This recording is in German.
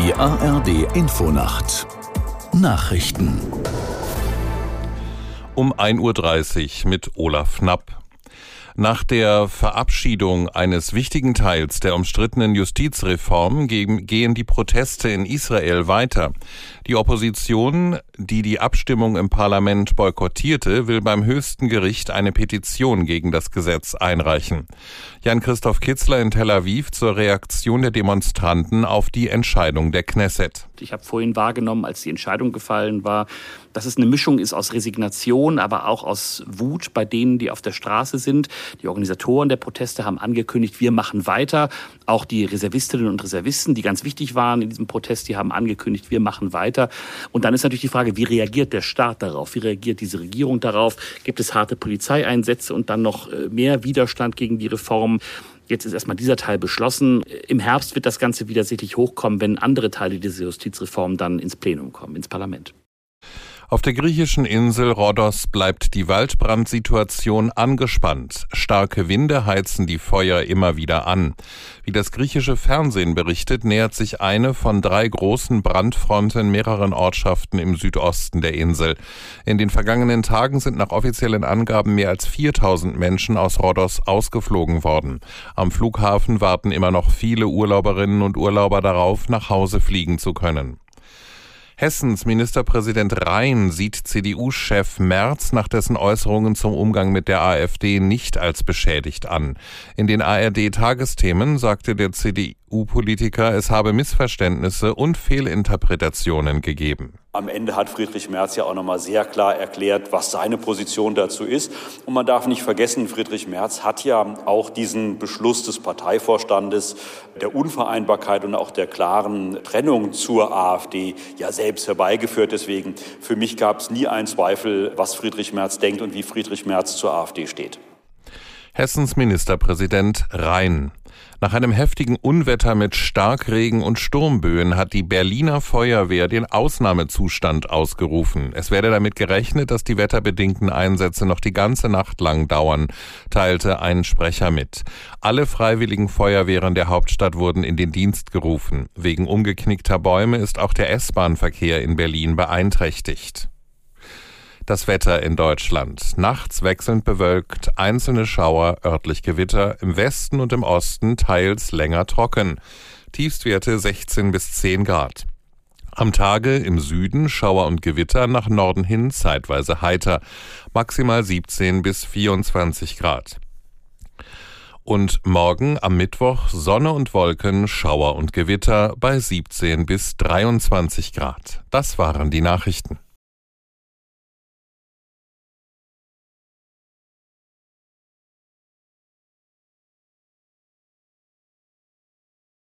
Die ARD Infonacht Nachrichten um 1.30 Uhr mit Olaf Knapp. Nach der Verabschiedung eines wichtigen Teils der umstrittenen Justizreform gehen die Proteste in Israel weiter. Die Opposition, die die Abstimmung im Parlament boykottierte, will beim höchsten Gericht eine Petition gegen das Gesetz einreichen. Jan-Christoph Kitzler in Tel Aviv zur Reaktion der Demonstranten auf die Entscheidung der Knesset. Ich habe vorhin wahrgenommen, als die Entscheidung gefallen war, dass es eine Mischung ist aus Resignation, aber auch aus Wut bei denen, die auf der Straße sind. Die Organisatoren der Proteste haben angekündigt, wir machen weiter. Auch die Reservistinnen und Reservisten, die ganz wichtig waren in diesem Protest, die haben angekündigt, wir machen weiter. Und dann ist natürlich die Frage, wie reagiert der Staat darauf? Wie reagiert diese Regierung darauf? Gibt es harte Polizeieinsätze und dann noch äh, mehr Widerstand gegen die Reform? Jetzt ist erstmal dieser Teil beschlossen. Im Herbst wird das Ganze wieder sicherlich hochkommen, wenn andere Teile dieser Justizreform dann ins Plenum kommen, ins Parlament. Auf der griechischen Insel Rhodos bleibt die Waldbrandsituation angespannt. Starke Winde heizen die Feuer immer wieder an. Wie das griechische Fernsehen berichtet, nähert sich eine von drei großen Brandfronten mehreren Ortschaften im Südosten der Insel. In den vergangenen Tagen sind nach offiziellen Angaben mehr als 4000 Menschen aus Rhodos ausgeflogen worden. Am Flughafen warten immer noch viele Urlauberinnen und Urlauber darauf, nach Hause fliegen zu können. Hessens Ministerpräsident Rhein sieht CDU-Chef Merz nach dessen Äußerungen zum Umgang mit der AfD nicht als beschädigt an. In den ARD-Tagesthemen sagte der CDU-Politiker, es habe Missverständnisse und Fehlinterpretationen gegeben. Am Ende hat Friedrich Merz ja auch noch mal sehr klar erklärt, was seine Position dazu ist. Und man darf nicht vergessen, Friedrich Merz hat ja auch diesen Beschluss des Parteivorstandes der Unvereinbarkeit und auch der klaren Trennung zur AfD ja selbst herbeigeführt. Deswegen für mich gab es nie einen Zweifel, was Friedrich Merz denkt und wie Friedrich Merz zur AfD steht. Hessens Ministerpräsident Rhein. Nach einem heftigen Unwetter mit Starkregen und Sturmböen hat die Berliner Feuerwehr den Ausnahmezustand ausgerufen. Es werde damit gerechnet, dass die wetterbedingten Einsätze noch die ganze Nacht lang dauern, teilte ein Sprecher mit. Alle freiwilligen Feuerwehren der Hauptstadt wurden in den Dienst gerufen. Wegen umgeknickter Bäume ist auch der S-Bahn-Verkehr in Berlin beeinträchtigt. Das Wetter in Deutschland. Nachts wechselnd bewölkt, einzelne Schauer, örtlich Gewitter, im Westen und im Osten teils länger trocken. Tiefstwerte 16 bis 10 Grad. Am Tage im Süden Schauer und Gewitter, nach Norden hin zeitweise heiter, maximal 17 bis 24 Grad. Und morgen am Mittwoch Sonne und Wolken, Schauer und Gewitter bei 17 bis 23 Grad. Das waren die Nachrichten.